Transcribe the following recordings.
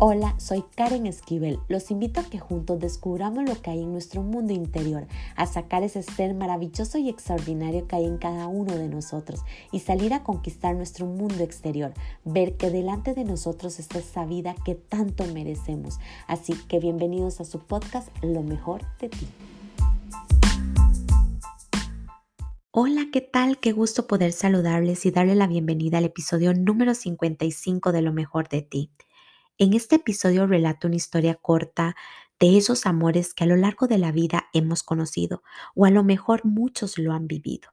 Hola, soy Karen Esquivel. Los invito a que juntos descubramos lo que hay en nuestro mundo interior, a sacar ese ser maravilloso y extraordinario que hay en cada uno de nosotros y salir a conquistar nuestro mundo exterior, ver que delante de nosotros está esa vida que tanto merecemos. Así que bienvenidos a su podcast Lo mejor de ti. Hola, ¿qué tal? Qué gusto poder saludarles y darle la bienvenida al episodio número 55 de Lo mejor de ti. En este episodio relato una historia corta de esos amores que a lo largo de la vida hemos conocido o a lo mejor muchos lo han vivido.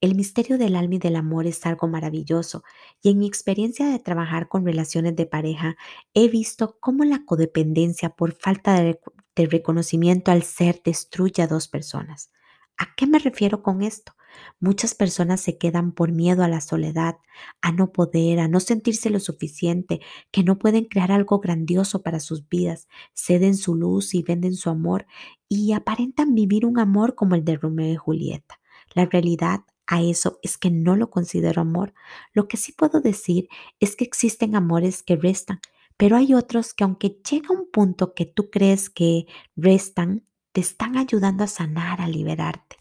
El misterio del alma y del amor es algo maravilloso y en mi experiencia de trabajar con relaciones de pareja he visto cómo la codependencia por falta de, reconocimiento al ser destruye a dos personas. ¿A qué me refiero con esto? Muchas personas se quedan por miedo a la soledad, a no poder, a no sentirse lo suficiente, que no pueden crear algo grandioso para sus vidas, ceden su luz y venden su amor y aparentan vivir un amor como el de Romeo y Julieta. La realidad a eso es que no lo considero amor. Lo que sí puedo decir es que existen amores que restan, pero hay otros que aunque llega un punto que tú crees que restan, te están ayudando a sanar, a liberarte.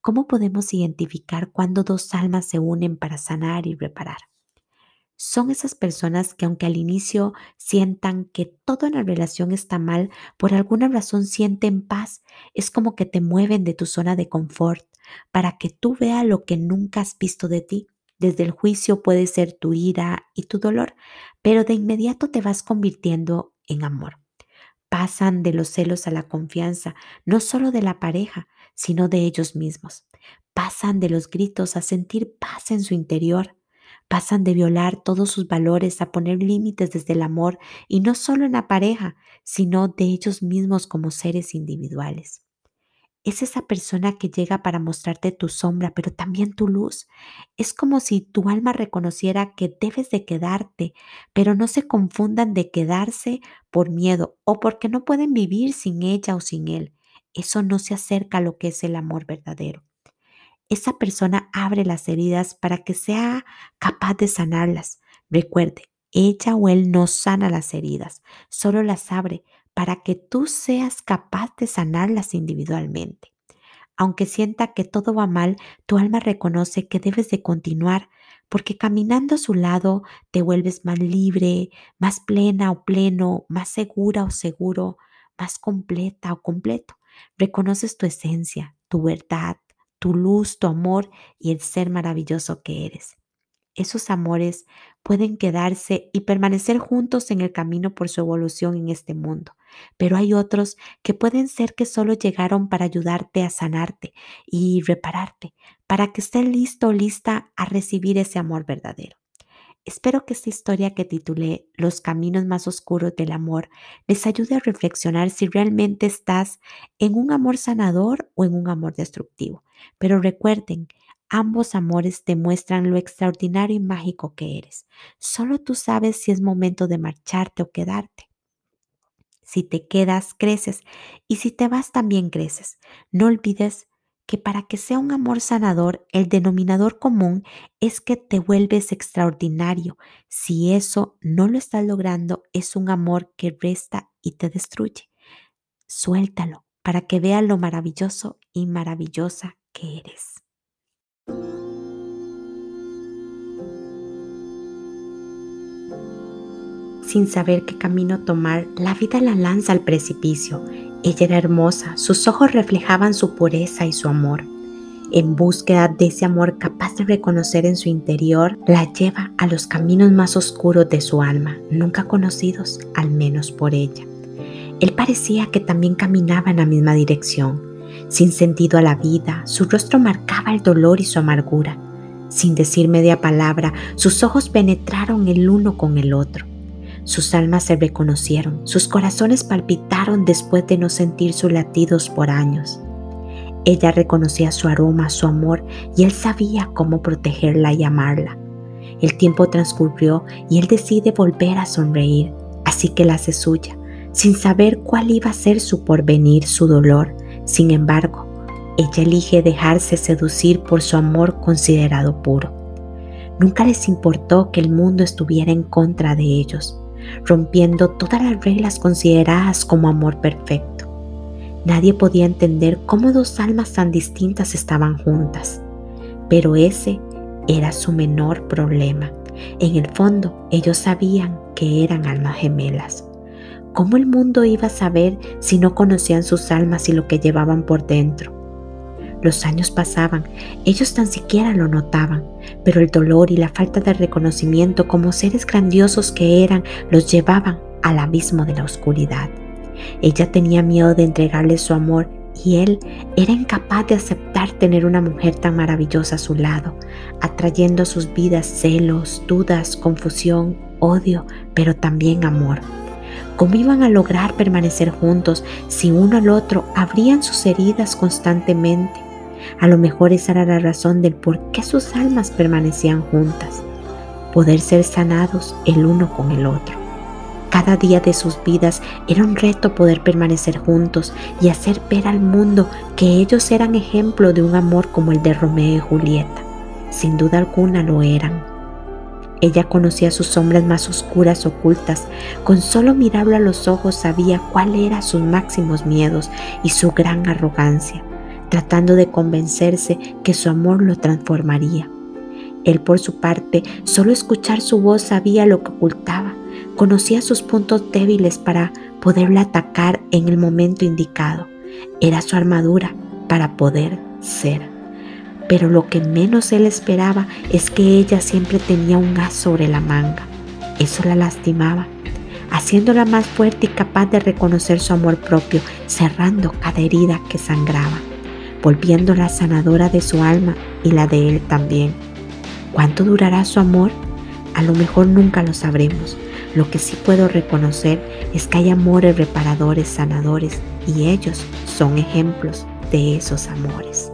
¿Cómo podemos identificar cuando dos almas se unen para sanar y reparar? Son esas personas que aunque al inicio sientan que todo en la relación está mal, por alguna razón sienten paz. Es como que te mueven de tu zona de confort para que tú veas lo que nunca has visto de ti. Desde el juicio puede ser tu ira y tu dolor, pero de inmediato te vas convirtiendo en amor. Pasan de los celos a la confianza, no solo de la pareja, sino de ellos mismos. Pasan de los gritos a sentir paz en su interior. Pasan de violar todos sus valores a poner límites desde el amor y no solo en la pareja, sino de ellos mismos como seres individuales. Es esa persona que llega para mostrarte tu sombra, pero también tu luz. Es como si tu alma reconociera que debes de quedarte, pero no se confundan de quedarse por miedo o porque no pueden vivir sin ella o sin él eso no se acerca a lo que es el amor verdadero. Esa persona abre las heridas para que sea capaz de sanarlas. Recuerde, ella o él no sana las heridas, solo las abre para que tú seas capaz de sanarlas individualmente. Aunque sienta que todo va mal, tu alma reconoce que debes de continuar, porque caminando a su lado te vuelves más libre, más plena o pleno, más segura o seguro, más completa o completo. Reconoces tu esencia, tu verdad, tu luz, tu amor y el ser maravilloso que eres. Esos amores pueden quedarse y permanecer juntos en el camino por su evolución en este mundo, pero hay otros que pueden ser que solo llegaron para ayudarte a sanarte y repararte, para que estés listo o lista a recibir ese amor verdadero. Espero que esta historia que titulé Los caminos más oscuros del amor les ayude a reflexionar si realmente estás en un amor sanador o en un amor destructivo. Pero recuerden, ambos amores te muestran lo extraordinario y mágico que eres. Solo tú sabes si es momento de marcharte o quedarte. Si te quedas, creces y si te vas, también creces. No olvides que para que sea un amor sanador, el denominador común es que te vuelves extraordinario. Si eso no lo estás logrando, es un amor que resta y te destruye. Suéltalo para que veas lo maravilloso y maravillosa que eres. Sin saber qué camino tomar, la vida la lanza al precipicio ella era hermosa, sus ojos reflejaban su pureza y su amor. En búsqueda de ese amor capaz de reconocer en su interior, la lleva a los caminos más oscuros de su alma, nunca conocidos, al menos por ella. Él parecía que también caminaba en la misma dirección. Sin sentido a la vida, su rostro marcaba el dolor y su amargura. Sin decir media palabra, sus ojos penetraron el uno con el otro. Sus almas se reconocieron, sus corazones palpitaron después de no sentir sus latidos por años. Ella reconocía su aroma, su amor, y él sabía cómo protegerla y amarla. El tiempo transcurrió y él decide volver a sonreír, así que la hace suya, sin saber cuál iba a ser su porvenir, su dolor. Sin embargo, ella elige dejarse seducir por su amor considerado puro. Nunca les importó que el mundo estuviera en contra de ellos rompiendo todas las reglas consideradas como amor perfecto. Nadie podía entender cómo dos almas tan distintas estaban juntas, pero ese era su menor problema. En el fondo, ellos sabían que eran almas gemelas. ¿Cómo el mundo iba a saber si no conocían sus almas y lo que llevaban por dentro? Los años pasaban, ellos tan siquiera lo notaban, pero el dolor y la falta de reconocimiento como seres grandiosos que eran los llevaban al abismo de la oscuridad. Ella tenía miedo de entregarle su amor y él era incapaz de aceptar tener una mujer tan maravillosa a su lado, atrayendo a sus vidas celos, dudas, confusión, odio, pero también amor. ¿Cómo iban a lograr permanecer juntos si uno al otro abrían sus heridas constantemente? A lo mejor esa era la razón del por qué sus almas permanecían juntas. Poder ser sanados el uno con el otro. Cada día de sus vidas era un reto poder permanecer juntos y hacer ver al mundo que ellos eran ejemplo de un amor como el de Romeo y Julieta. Sin duda alguna lo eran. Ella conocía sus sombras más oscuras ocultas. Con solo mirarlo a los ojos sabía cuál eran sus máximos miedos y su gran arrogancia, tratando de convencerse que su amor lo transformaría. Él por su parte, solo escuchar su voz sabía lo que ocultaba. Conocía sus puntos débiles para poderla atacar en el momento indicado. Era su armadura para poder ser pero lo que menos él esperaba es que ella siempre tenía un gas sobre la manga. Eso la lastimaba, haciéndola más fuerte y capaz de reconocer su amor propio, cerrando cada herida que sangraba, volviéndola sanadora de su alma y la de él también. ¿Cuánto durará su amor? A lo mejor nunca lo sabremos. Lo que sí puedo reconocer es que hay amores reparadores, sanadores, y ellos son ejemplos de esos amores.